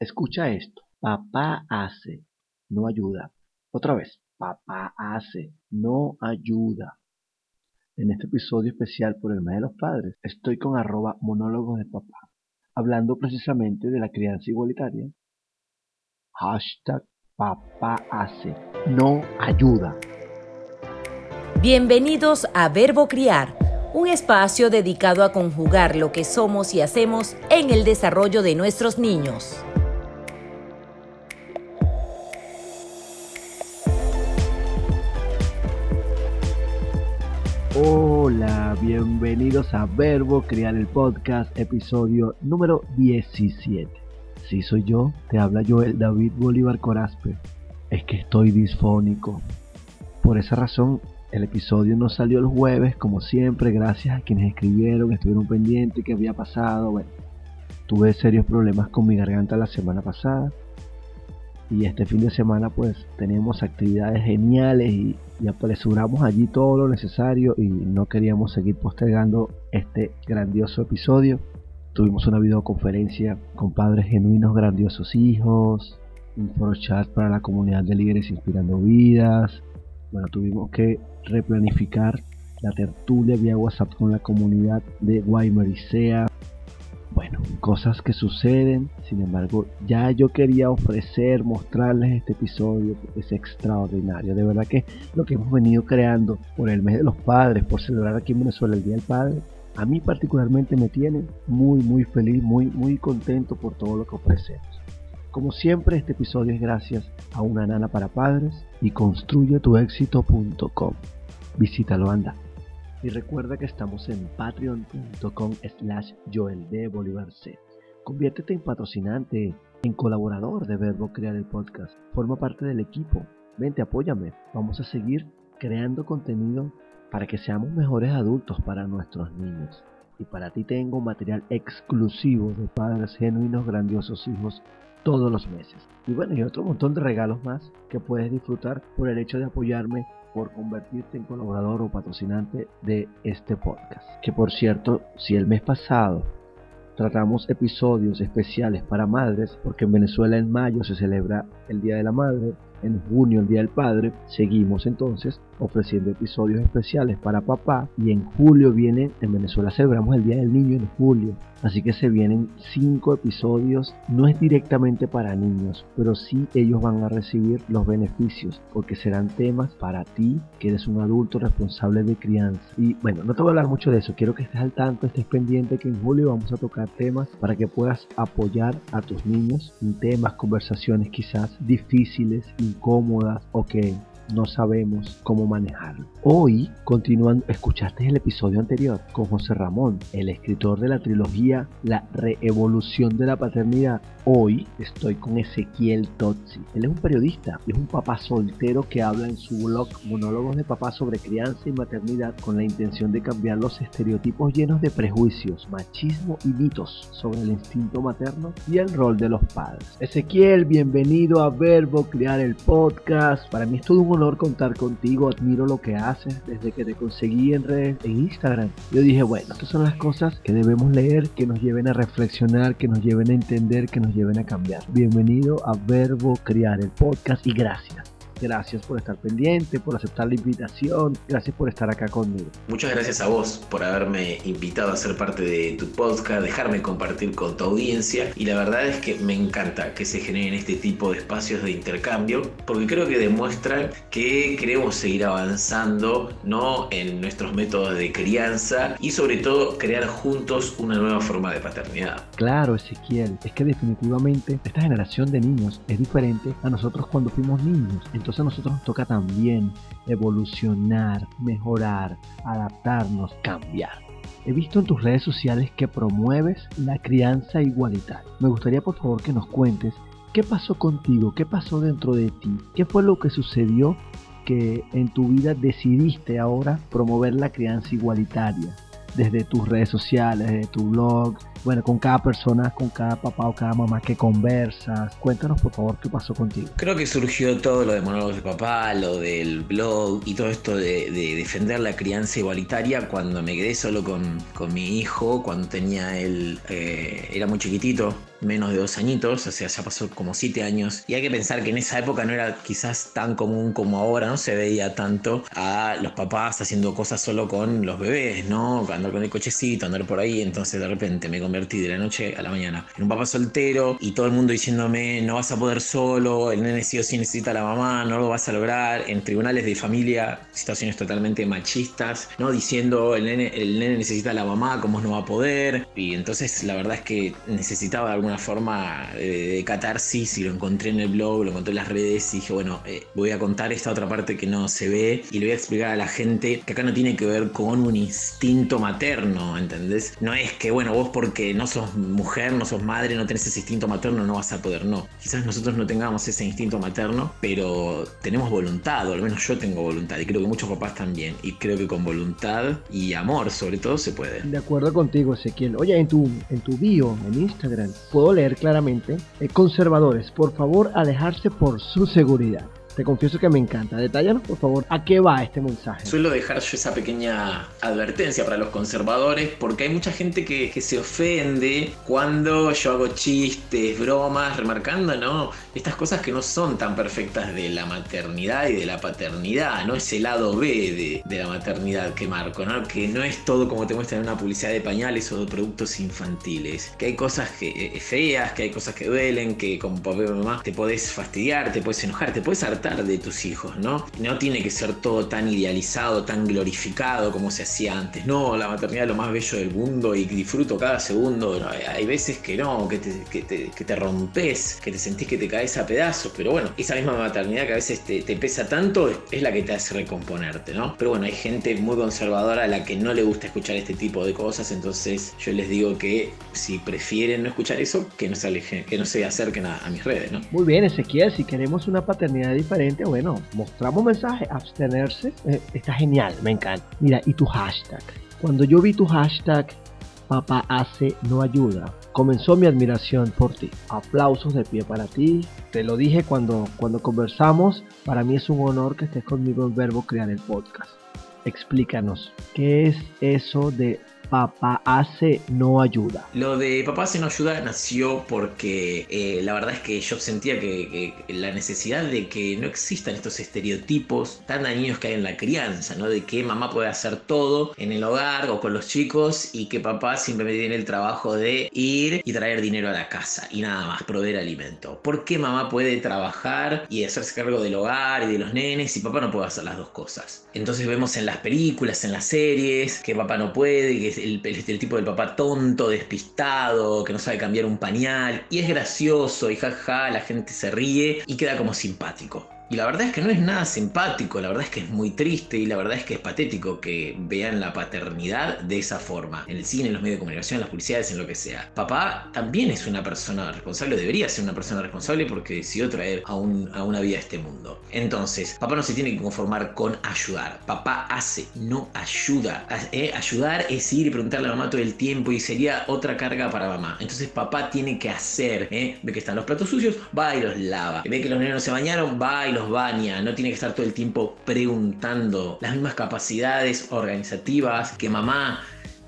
Escucha esto. Papá hace, no ayuda. Otra vez. Papá hace, no ayuda. En este episodio especial por el mes de los padres, estoy con arroba monólogos de papá, hablando precisamente de la crianza igualitaria. Hashtag papá hace, no ayuda. Bienvenidos a Verbo Criar, un espacio dedicado a conjugar lo que somos y hacemos en el desarrollo de nuestros niños. Hola, bienvenidos a Verbo Criar el Podcast, episodio número 17. Si soy yo, te habla Joel David Bolívar Corazpe. Es que estoy disfónico. Por esa razón, el episodio no salió el jueves, como siempre, gracias a quienes escribieron, estuvieron pendientes, qué había pasado. Bueno, tuve serios problemas con mi garganta la semana pasada y este fin de semana pues tenemos actividades geniales y, apresuramos allí todo lo necesario y no queríamos seguir postergando este grandioso episodio. Tuvimos una videoconferencia con padres genuinos, grandiosos hijos, un foro chat para la comunidad de líderes inspirando vidas. Bueno, tuvimos que replanificar la tertulia vía WhatsApp con la comunidad de Guaymaricea cosas que suceden, sin embargo, ya yo quería ofrecer, mostrarles este episodio porque es extraordinario. De verdad que lo que hemos venido creando por el mes de los padres, por celebrar aquí en Venezuela el Día del Padre, a mí particularmente me tiene muy, muy feliz, muy, muy contento por todo lo que ofrecemos. Como siempre, este episodio es gracias a una nana para padres y construyetuexito.com. Visítalo, anda. Y recuerda que estamos en patreon.com slash Joel de Bolívar C. Conviértete en patrocinante, en colaborador de Verbo Crear el Podcast. Forma parte del equipo. Vente, apóyame. Vamos a seguir creando contenido para que seamos mejores adultos para nuestros niños. Y para ti tengo material exclusivo de padres genuinos, grandiosos hijos todos los meses. Y bueno, y otro montón de regalos más que puedes disfrutar por el hecho de apoyarme por convertirte en colaborador o patrocinante de este podcast. Que por cierto, si el mes pasado tratamos episodios especiales para madres, porque en Venezuela en mayo se celebra el Día de la Madre, en junio el Día del Padre, seguimos entonces ofreciendo episodios especiales para papá y en julio viene, en Venezuela celebramos el Día del Niño en julio, así que se vienen cinco episodios, no es directamente para niños, pero sí ellos van a recibir los beneficios porque serán temas para ti que eres un adulto responsable de crianza. Y bueno, no te voy a hablar mucho de eso, quiero que estés al tanto, estés pendiente que en julio vamos a tocar temas para que puedas apoyar a tus niños en temas, conversaciones quizás difíciles, incómodas o que no sabemos cómo manejarlo. Hoy, continuando, escuchaste el episodio anterior con José Ramón, el escritor de la trilogía La Reevolución de la Paternidad. Hoy estoy con Ezequiel Tozzi. Él es un periodista, es un papá soltero que habla en su blog Monólogos de Papá sobre crianza y maternidad con la intención de cambiar los estereotipos llenos de prejuicios, machismo y mitos sobre el instinto materno y el rol de los padres. Ezequiel, bienvenido a Verbo Crear el Podcast. Para mí es todo un honor contar contigo, admiro lo que haces desde que te conseguí en redes, en Instagram. Yo dije, bueno, estas son las cosas que debemos leer, que nos lleven a reflexionar, que nos lleven a entender, que nos lleven a cambiar. Bienvenido a Verbo Crear el podcast y gracias. Gracias por estar pendiente, por aceptar la invitación. Gracias por estar acá conmigo. Muchas gracias a vos por haberme invitado a ser parte de tu podcast, dejarme compartir con tu audiencia. Y la verdad es que me encanta que se generen este tipo de espacios de intercambio, porque creo que demuestran que queremos seguir avanzando ¿no? en nuestros métodos de crianza y sobre todo crear juntos una nueva forma de paternidad. Claro, Ezequiel, es que definitivamente esta generación de niños es diferente a nosotros cuando fuimos niños. Entonces, entonces a nosotros nos toca también evolucionar, mejorar, adaptarnos, cambiar. He visto en tus redes sociales que promueves la crianza igualitaria. Me gustaría por favor que nos cuentes qué pasó contigo, qué pasó dentro de ti, qué fue lo que sucedió que en tu vida decidiste ahora promover la crianza igualitaria desde tus redes sociales, desde tu blog, bueno, con cada persona, con cada papá o cada mamá que conversas. Cuéntanos por favor qué pasó contigo. Creo que surgió todo lo de monólogos de papá, lo del blog y todo esto de, defender la crianza igualitaria cuando me quedé solo con, mi hijo, cuando tenía él, eh, era muy chiquitito, menos de dos añitos, o sea, ya pasó como siete años. Y hay que pensar que en esa época no era quizás tan común como ahora, no se veía tanto a los papás haciendo cosas solo con los bebés, ¿no? Andar con el cochecito, andar por ahí. Entonces de repente me convertí de la noche a la mañana en un papá soltero y todo el mundo diciéndome, no vas a poder solo, el nene sí o sí necesita a la mamá, no lo vas a lograr. En tribunales de familia, situaciones totalmente machistas, ¿no? Diciendo, el nene, el nene necesita a la mamá, ¿cómo no va a poder? Y entonces la verdad es que necesitaba de alguna forma de, catarsis y lo encontré en el blog, lo encontré en las redes y dije, bueno, eh, voy a contar esta otra parte que no se ve y le voy a explicar a la gente que acá no tiene que ver con un instinto materno, ¿entendés? No es que, bueno, vos porque no sos mujer, no sos madre, no tenés ese instinto materno, no vas a poder, no. Quizás nosotros no tengamos ese instinto materno, pero tenemos voluntad, o al menos yo tengo voluntad y creo que muchos papás también. Y creo que con voluntad y amor sobre todo se puede. De acuerdo contigo, Ezequiel. Oye, en tu, en tu bio, en Instagram, puedo leer claramente, eh, conservadores, por favor, alejarse por su seguridad. Te confieso que me encanta. Detállanos, por favor, a qué va este mensaje. Suelo dejar yo esa pequeña advertencia para los conservadores porque hay mucha gente que, se ofende cuando yo hago chistes, bromas, remarcando, ¿no? Estas cosas que no son tan perfectas de la maternidad y de la paternidad, ¿no? Ese lado B de, la maternidad que marco, ¿no? Que no es todo como te muestran en una publicidad de pañales o de productos infantiles. Que hay cosas que, eh, feas, que hay cosas que duelen, que como papá y mamá te podés fastidiar, te puedes enojar, te puedes hartar de tus hijos, ¿no? No tiene que ser todo tan idealizado, tan glorificado como se hacía antes. No, la maternidad es lo más bello del mundo y disfruto cada segundo. hay veces que no, que te, que, te, rompes, que te sentís que te caes a pedazos, pero bueno, esa misma maternidad que a veces te, pesa tanto es la que te hace recomponerte, ¿no? Pero bueno, hay gente muy conservadora a la que no le gusta escuchar este tipo de cosas, entonces yo les digo que si prefieren no escuchar eso, que no se alejen, que no se acerquen a, a mis redes, ¿no? Muy bien, Ezequiel, si queremos una paternidad bueno, mostramos mensaje, abstenerse, eh, está genial, me encanta. Mira, y tu hashtag. Cuando yo vi tu hashtag, papá hace no ayuda, comenzó mi admiración por ti. Aplausos de pie para ti. Te lo dije cuando, cuando conversamos, para mí es un honor que estés conmigo en Verbo Crear el Podcast. Explícanos, ¿qué es eso de Papá hace no ayuda. Lo de Papá hace no ayuda nació porque eh, la verdad es que yo sentía que, la necesidad de que no existan estos estereotipos tan dañinos que hay en la crianza, ¿no? De que mamá puede hacer todo en el hogar o con los chicos y que papá simplemente tiene el trabajo de ir y traer dinero a la casa y nada más, proveer alimento. ¿Por qué mamá puede trabajar y hacerse cargo del hogar y de los nenes y papá no puede hacer las dos cosas? Entonces vemos en las películas, en las series, que papá no puede, que el, estereotipo del papá tonto, despistado, que no sabe cambiar un pañal, y es gracioso y jaja, la gente se ríe y queda como simpático. Y la verdad es que no es nada simpático, la verdad es que es muy triste y la verdad es que es patético que vean la paternidad de esa forma. En el cine, en los medios de comunicación, en las publicidades, en lo que sea. Papá también es una persona responsable, debería ser una persona responsable porque decidió traer a, a una vida a este mundo. Entonces, papá no se tiene que conformar con ayudar. Papá hace, no ayuda. Eh, ayudar es ir y preguntarle a mamá todo el tiempo y sería otra carga para mamá. Entonces, papá tiene que hacer. ¿eh? Ve que están los platos sucios, va y los lava. Ve que los niños no se bañaron, va y los baña, no tiene que estar todo el tiempo preguntando. Las mismas capacidades organizativas que mamá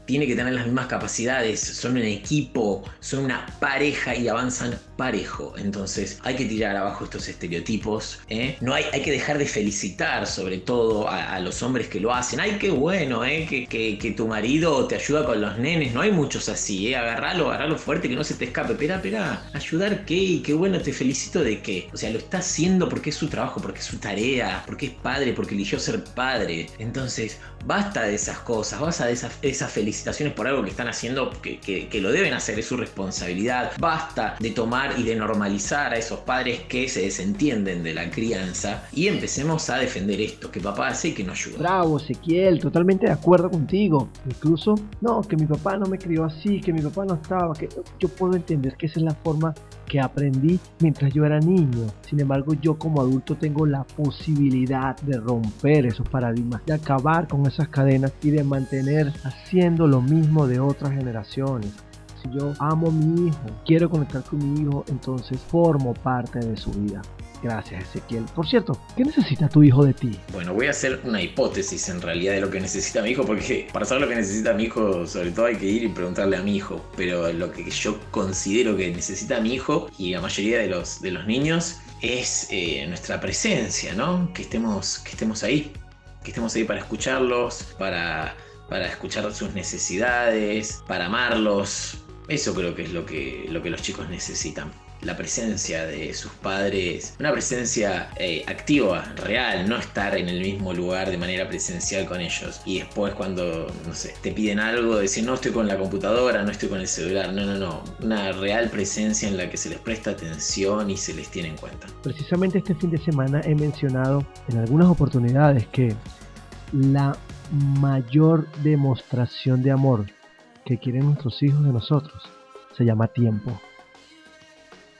tiene que tener las mismas capacidades, son un equipo, son una pareja y avanzan parejo. Entonces hay que tirar abajo estos estereotipos. ¿eh? No hay, hay que dejar de felicitar sobre todo a, los hombres que lo hacen. Ay, qué bueno ¿eh? que, que, tu marido te ayuda con los nenes. No hay muchos así. ¿eh? Agarralo, agarralo fuerte que no se te escape. Espera, espera, ayudar qué, qué bueno, te felicito de qué. O sea, lo está haciendo porque es su trabajo, porque es su tarea, porque es padre, porque eligió ser padre. Entonces, basta de esas cosas, basta de esas, esas felicitaciones por algo que están haciendo, que, que lo deben hacer, es su responsabilidad. Basta de tomar y de normalizar a esos padres que se desentienden de la crianza y empecemos a defender esto, que papá hace y que nos ayuda. Bravo, Ezequiel, totalmente de acuerdo contigo. Incluso, no, que mi papá no me crió así, que mi papá no estaba, que yo puedo entender que esa es la forma que aprendí mientras yo era niño. Sin embargo, yo como adulto tengo la posibilidad de romper esos paradigmas, de acabar con esas cadenas y de mantener haciendo lo mismo de otras generaciones si yo amo a mi hijo, quiero conectar con mi hijo, entonces formo parte de su vida. Gracias, Ezequiel. Por cierto, ¿qué necesita tu hijo de ti? Bueno, voy a hacer una hipótesis en realidad de lo que necesita mi hijo, porque para saber lo que necesita mi hijo, sobre todo hay que ir y preguntarle a mi hijo. Pero lo que yo considero que necesita mi hijo y la mayoría de los, de los niños es eh, nuestra presencia, ¿no? Que estemos, que estemos ahí, que estemos ahí para escucharlos, para, para escuchar sus necesidades, para amarlos. Eso creo que es lo que, lo que los chicos necesitan la presencia de sus padres, una presencia eh, activa, real, no estar en el mismo lugar de manera presencial con ellos. Y después cuando, no sé, te piden algo, decir, no estoy con la computadora, no estoy con el celular, no, no, no, una real presencia en la que se les presta atención y se les tiene en cuenta. Precisamente este fin de semana he mencionado en algunas oportunidades que la mayor demostración de amor que quieren nuestros hijos de nosotros se llama tiempo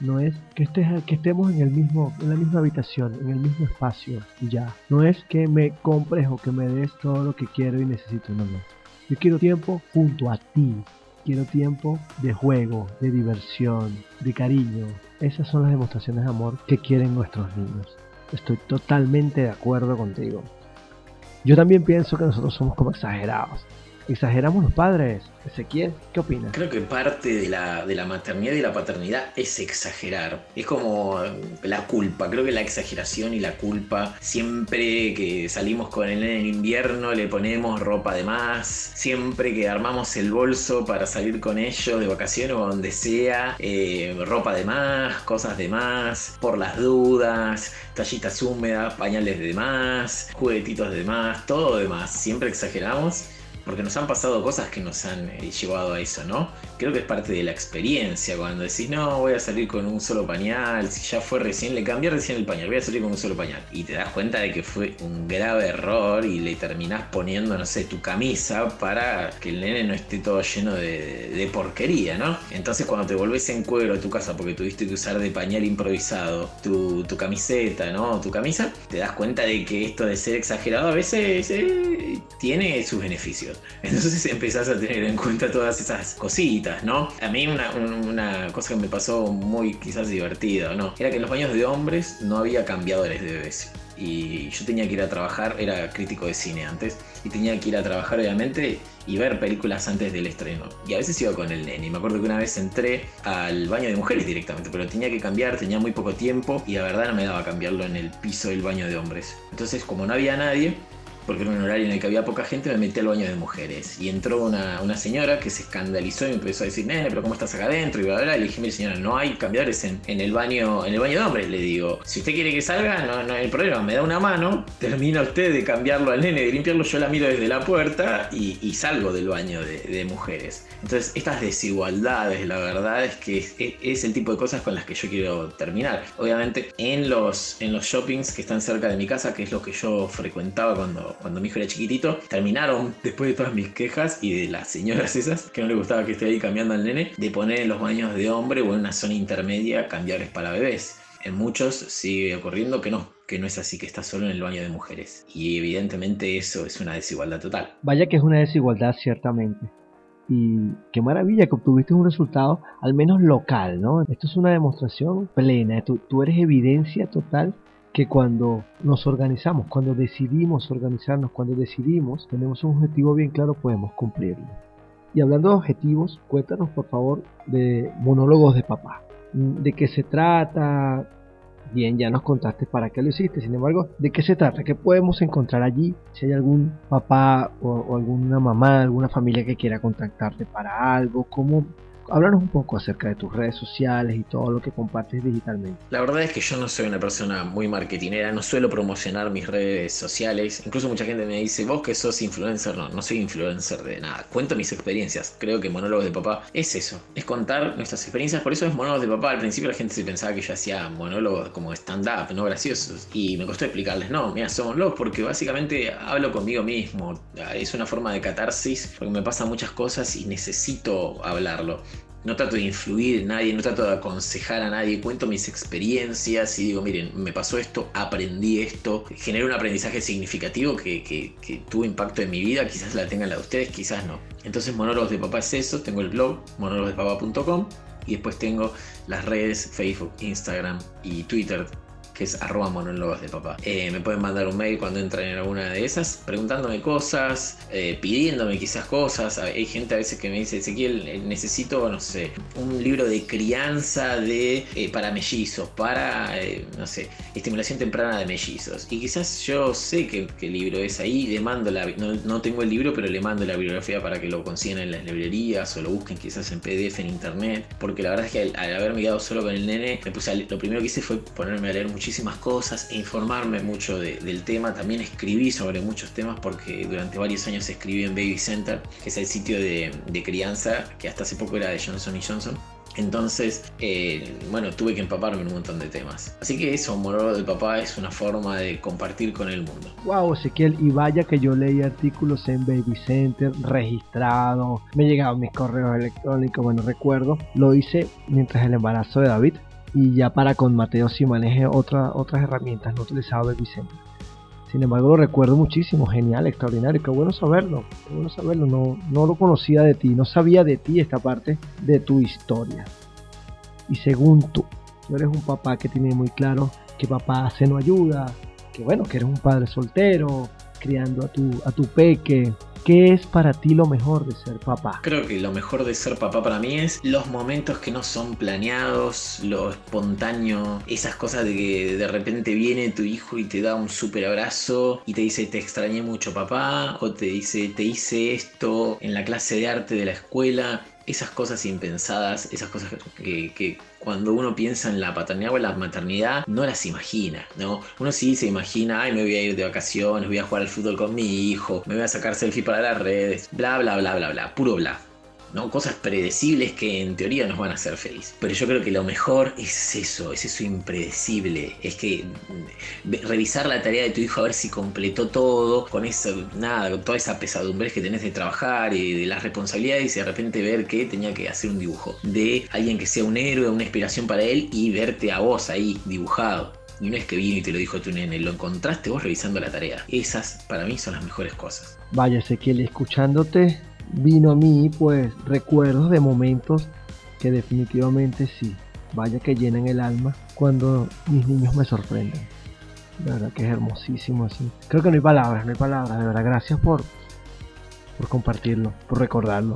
no es que, estemos en, el mismo, en la misma habitación, en el mismo espacio y ya. No es que me compres o que me des todo lo que quiero y necesito, no, no. Yo quiero tiempo junto a ti. Quiero tiempo de juego, de diversión, de cariño. Esas son las demostraciones de amor que quieren nuestros niños. Estoy totalmente de acuerdo contigo. Yo también pienso que nosotros somos como exagerados. ¿Exageramos los padres? Ezequiel, ¿qué opinas? Creo que parte de la, de la maternidad y la paternidad es exagerar. Es como la culpa. Creo que la exageración y la culpa, siempre que salimos con él en invierno, le ponemos ropa de más. Siempre que armamos el bolso para salir con ellos de vacaciones o donde sea, eh, ropa de más, cosas de más, por las dudas, tallitas húmedas, pañales de más, juguetitos de más, todo de más. Siempre exageramos porque nos han pasado cosas que nos han eh, llevado a eso, ¿no? Creo que es parte de la experiencia cuando decís, no, voy a salir con un solo pañal, si ya fue recién, le cambié recién el pañal, voy a salir con un solo pañal. Y te das cuenta de que fue un grave error y le terminás poniendo, no sé, tu camisa para que el nene no esté todo lleno de, porquería, ¿no? Entonces cuando te volvés en cuero a tu casa porque tuviste que usar de pañal improvisado tu, camiseta, ¿no? Tu camisa, te das cuenta de que esto de ser exagerado a veces eh, tiene sus beneficios. Entonces empezás a tener en cuenta todas esas cositas, ¿no? A mí una, cosa que me pasó muy quizás divertida, ¿no? Era que en los baños de hombres no había cambiadores de bebés. Y yo tenía que ir a trabajar, era crítico de cine antes, y tenía que ir a trabajar obviamente y ver películas antes del estreno. Y a veces iba con el nene. Me acuerdo que una vez entré al baño de mujeres directamente, pero tenía que cambiar, tenía muy poco tiempo y la verdad no me daba cambiarlo en el piso del baño de hombres. Entonces, como no había nadie, porque era un horario en el que había poca gente, me metí al baño de mujeres. Y entró una, una señora que se escandalizó y me empezó a decir, nene, pero ¿cómo estás acá adentro? Y bla, bla, Y le dije, mire señora, no hay cambiadores en, en, el baño en el baño de hombres. Le digo, si usted quiere que salga, no, no hay problema, me da una mano, termina usted de cambiarlo al nene, de limpiarlo, yo la miro desde la puerta y, salgo del baño de, de, mujeres. Entonces, estas desigualdades, la verdad es que es, es, el tipo de cosas con las que yo quiero terminar. Obviamente, en los, en los shoppings que están cerca de mi casa, que es lo que yo frecuentaba cuando cuando mi hijo era chiquitito, terminaron, después de todas mis quejas y de las señoras esas, que no le gustaba que esté ahí cambiando al nene, de poner en los baños de hombre o en una zona intermedia cambiarles para bebés. En muchos sigue ocurriendo que no, que no es así, que está solo en el baño de mujeres. Y evidentemente eso es una desigualdad total. Vaya que es una desigualdad ciertamente. Y qué maravilla que obtuviste un resultado al menos local, ¿no? Esto es una demostración plena, tú, tú eres evidencia total que cuando nos organizamos, cuando decidimos organizarnos, cuando decidimos, tenemos un objetivo bien claro, podemos cumplirlo. Y hablando de objetivos, cuéntanos por favor de monólogos de papá. ¿De qué se trata? Bien, ya nos contaste para qué lo hiciste. Sin embargo, ¿de qué se trata? ¿Qué podemos encontrar allí? Si hay algún papá o, o alguna mamá, alguna familia que quiera contactarte para algo, ¿cómo, háblanos un poco acerca de tus redes sociales y todo lo que compartes digitalmente. La verdad es que yo no soy una persona muy marketinera, no suelo promocionar mis redes sociales. Incluso mucha gente me dice, vos que sos influencer, no, no soy influencer de nada. Cuento mis experiencias. Creo que Monólogos de Papá es eso, es contar nuestras experiencias. Por eso es Monólogos de Papá. Al principio la gente se pensaba que yo hacía monólogos como stand-up, no graciosos. Y me costó explicarles, no, mira, somos los porque básicamente hablo conmigo mismo. Es una forma de catarsis porque me pasan muchas cosas y necesito hablarlo no trato de influir en nadie, no trato de aconsejar a nadie, cuento mis experiencias y digo, miren, me pasó esto, aprendí esto, generé un aprendizaje significativo que, tuvo impacto en mi vida, quizás la tengan la de ustedes, quizás no. Entonces Monólogos de Papá es eso, tengo el blog monólogosdepapá.com y después tengo las redes Facebook, Instagram y Twitter que es arroba monólogos de papá. Eh, me pueden mandar un mail cuando entren en alguna de esas, preguntándome cosas, eh, pidiéndome quizás cosas. Hay gente a veces que me dice, Ezequiel, eh, necesito, no sé, un libro de crianza de para mellizos, para, no sé, estimulación temprana de mellizos. Y quizás yo sé el libro es ahí, le mando la, no, no, tengo el libro, pero le mando la bibliografía para que lo consigan en las librerías o lo busquen quizás en PDF en internet. Porque la verdad es que al, haberme quedado solo con el nene, me puse lo primero que hice fue ponerme a leer muchísimas cosas e informarme mucho del tema. También escribí sobre muchos temas porque durante varios años escribí en Baby Center, que es el sitio de, crianza que hasta hace poco era de Johnson Johnson. Entonces, eh, bueno, tuve que empaparme en un montón de temas. Así que eso, Mororo del Papá, es una forma de compartir con el mundo. Wow, Ezequiel, y vaya que yo leí artículos en Baby Center, registrado, me llegaban mis correos electrónicos, bueno, recuerdo, lo hice mientras el embarazo de David, y ya para con Mateo si maneje otra, otras herramientas, no utilizaba Baby Center. Sin embargo, lo recuerdo muchísimo, genial, extraordinario, qué bueno saberlo, qué bueno saberlo, no, no lo conocía de ti, no sabía de ti esta parte de tu historia. Y según tú, tú eres un papá que tiene muy claro que papá hace no ayuda, que bueno, que eres un padre soltero, criando a tu, a tu peque, ¿Qué es para ti lo mejor de ser papá? Creo que lo mejor de ser papá para mí es los momentos que no son planeados, lo espontáneo, esas cosas de que de repente viene tu hijo y te da un súper abrazo y te dice te extrañé mucho papá o te dice te hice esto en la clase de arte de la escuela esas cosas impensadas, esas cosas que, cuando uno piensa en la paternidad o en la maternidad, no las imagina, ¿no? Uno sí se imagina, ay, me voy a ir de vacaciones, voy a jugar al fútbol con mi hijo, me voy a sacar selfie para las redes, bla, bla, bla, bla, bla, puro bla. ¿No? Cosas predecibles que en teoría nos van a hacer feliz. Pero yo creo que lo mejor es eso, es eso impredecible. Es que mm, revisar la tarea de tu hijo a ver si completó todo, con eso, nada, toda esa pesadumbre que tenés de trabajar y de las responsabilidades y de repente ver que tenía que hacer un dibujo de alguien que sea un héroe, una inspiración para él y verte a vos ahí dibujado. Y no es que vino y te lo dijo tu nene, lo encontraste vos revisando la tarea. Esas para mí son las mejores cosas. Vaya Ezequiel, escuchándote vino a mí pues recuerdos de momentos que definitivamente sí, vaya que llenan el alma cuando mis niños me sorprenden. De verdad que es hermosísimo así. Creo que no hay palabras, no hay palabras, de verdad. Gracias por, por compartirlo, por recordarlo.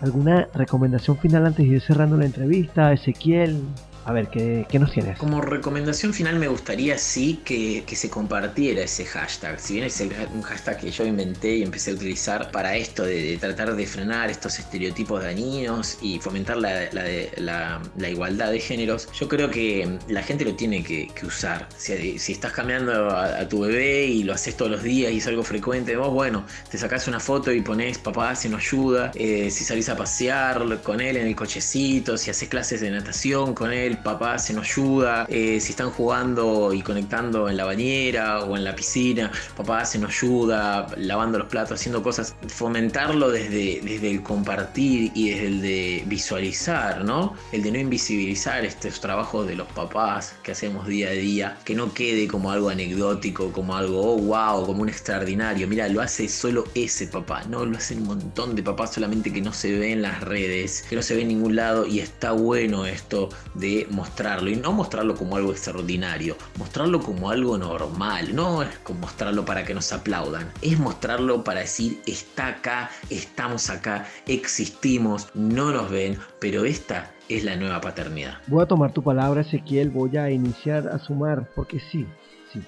¿Alguna recomendación final antes de ir cerrando la entrevista? Ezequiel, a ver, ¿qué, nos tienes? Como recomendación final me gustaría sí que, se compartiera ese hashtag. Si bien es un hashtag que yo inventé y empecé a utilizar para esto de, tratar de frenar estos estereotipos dañinos y fomentar la, igualdad de géneros, yo creo que la gente lo tiene que, usar. Si, estás cambiando a, tu bebé y lo haces todos los días y es algo frecuente, vos, bueno, te sacás una foto y pones papá, se nos ayuda. Eh, si salís a pasear con él en el cochecito, si haces clases de natación con él, papá se nos ayuda, eh, si están jugando y conectando en la bañera o en la piscina, papá se nos ayuda, lavando los platos, haciendo cosas, fomentarlo desde, desde el compartir y desde el de visualizar, ¿no? El de no invisibilizar estos trabajos de los papás que hacemos día a día, que no quede como algo anecdótico, como algo, oh, wow, como un extraordinario, mira, lo hace solo ese papá, no lo hacen un montón de papás solamente que no se ve en las redes, que no se ve en ningún lado y está bueno esto de mostrarlo y no mostrarlo como algo extraordinario, mostrarlo como algo normal, no es mostrarlo para que nos aplaudan, es mostrarlo para decir está acá, estamos acá, existimos, no nos ven, pero esta es la nueva paternidad. Voy a tomar tu palabra Ezequiel, voy a iniciar a sumar, porque sí, sí,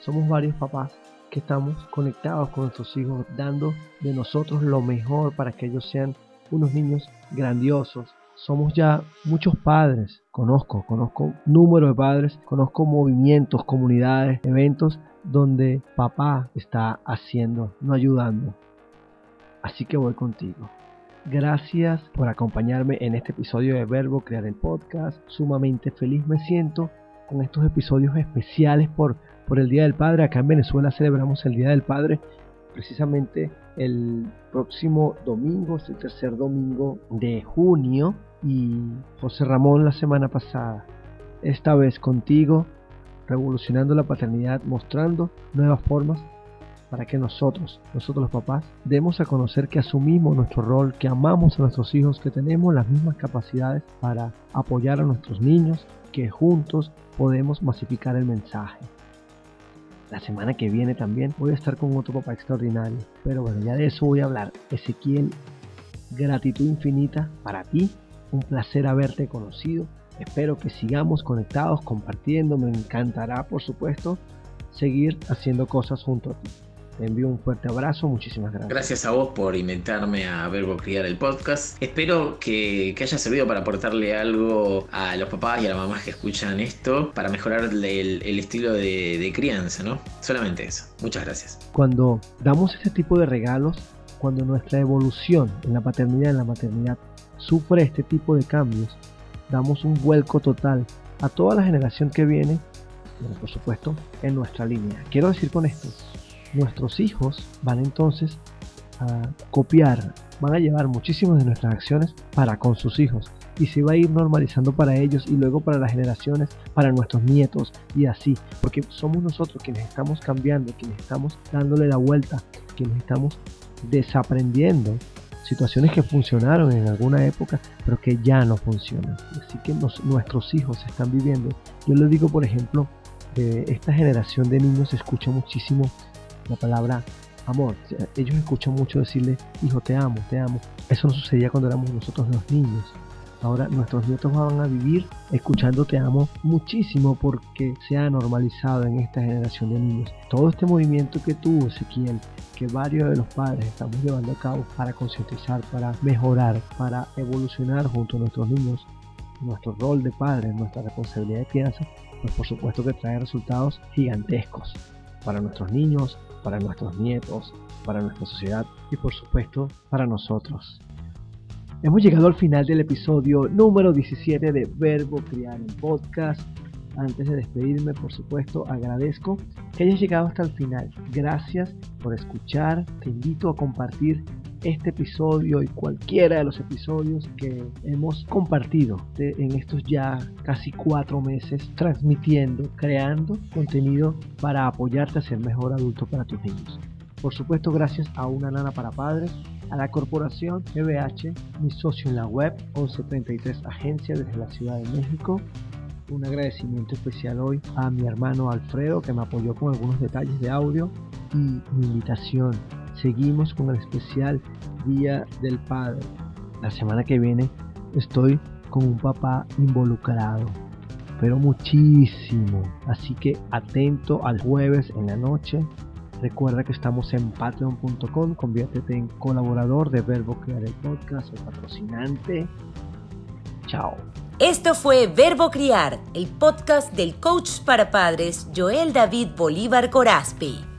somos varios papás que estamos conectados con nuestros hijos, dando de nosotros lo mejor para que ellos sean unos niños grandiosos, somos ya muchos padres, conozco, conozco número de padres, conozco movimientos, comunidades, eventos donde papá está haciendo, no ayudando. Así que voy contigo. Gracias por acompañarme en este episodio de Verbo Crear el Podcast. Sumamente feliz me siento con estos episodios especiales por, por el Día del Padre. Acá en Venezuela celebramos el Día del Padre precisamente el próximo domingo, es el tercer domingo de junio y José Ramón la semana pasada. Esta vez contigo, revolucionando la paternidad, mostrando nuevas formas para que nosotros, nosotros los papás, demos a conocer que asumimos nuestro rol, que amamos a nuestros hijos, que tenemos las mismas capacidades para apoyar a nuestros niños, que juntos podemos masificar el mensaje. La semana que viene también voy a estar con otro papá extraordinario. Pero bueno, ya de eso voy a hablar. Ezequiel, gratitud infinita para ti. Un placer haberte conocido. Espero que sigamos conectados, compartiendo. Me encantará, por supuesto, seguir haciendo cosas junto a ti. Te envío un fuerte abrazo, muchísimas gracias. Gracias a vos por inventarme a Verbo Criar el podcast. Espero que, haya servido para aportarle algo a los papás y a las mamás que escuchan esto para mejorar el, estilo de, de crianza, ¿no? Solamente eso. Muchas gracias. Cuando damos este tipo de regalos, cuando nuestra evolución en la paternidad y en la maternidad sufre este tipo de cambios, damos un vuelco total a toda la generación que viene, por supuesto, en nuestra línea. Quiero decir con esto, nuestros hijos van entonces a copiar, van a llevar muchísimas de nuestras acciones para con sus hijos y se va a ir normalizando para ellos y luego para las generaciones, para nuestros nietos y así, porque somos nosotros quienes estamos cambiando, quienes estamos dándole la vuelta, quienes estamos desaprendiendo situaciones que funcionaron en alguna época, pero que ya no funcionan. Así que nuestros hijos están viviendo. Yo les digo, por ejemplo, de esta generación de niños escucha muchísimo la palabra amor. Ellos escuchan mucho decirle, hijo, te amo, te amo. Eso no sucedía cuando éramos nosotros los niños. Ahora nuestros nietos van a vivir escuchando te amo muchísimo porque se ha normalizado en esta generación de niños. Todo este movimiento que tuvo Ezequiel, que varios de los padres estamos llevando a cabo para concientizar, para mejorar, para evolucionar junto a nuestros niños, nuestro rol de padre, nuestra responsabilidad de crianza, pues por supuesto que trae resultados gigantescos para nuestros niños, para nuestros nietos, para nuestra sociedad y por supuesto para nosotros. Hemos llegado al final del episodio número 17 de Verbo Criar en Podcast. Antes de despedirme, por supuesto, agradezco que hayas llegado hasta el final. Gracias por escuchar. Te invito a compartir este episodio y cualquiera de los episodios que hemos compartido en estos ya casi cuatro meses transmitiendo, creando contenido para apoyarte a ser mejor adulto para tus niños. Por supuesto, gracias a una nana para padres, a la corporación EBH, mi socio en la web, 1133 Agencia desde la Ciudad de México. Un agradecimiento especial hoy a mi hermano Alfredo que me apoyó con algunos detalles de audio y mi invitación seguimos con el especial Día del Padre. La semana que viene estoy con un papá involucrado, pero muchísimo. Así que atento al jueves en la noche. Recuerda que estamos en patreon.com, conviértete en colaborador de Verbo Crear el Podcast o patrocinante. Chao. Esto fue Verbo Criar, el podcast del coach para padres Joel David Bolívar Corazpi.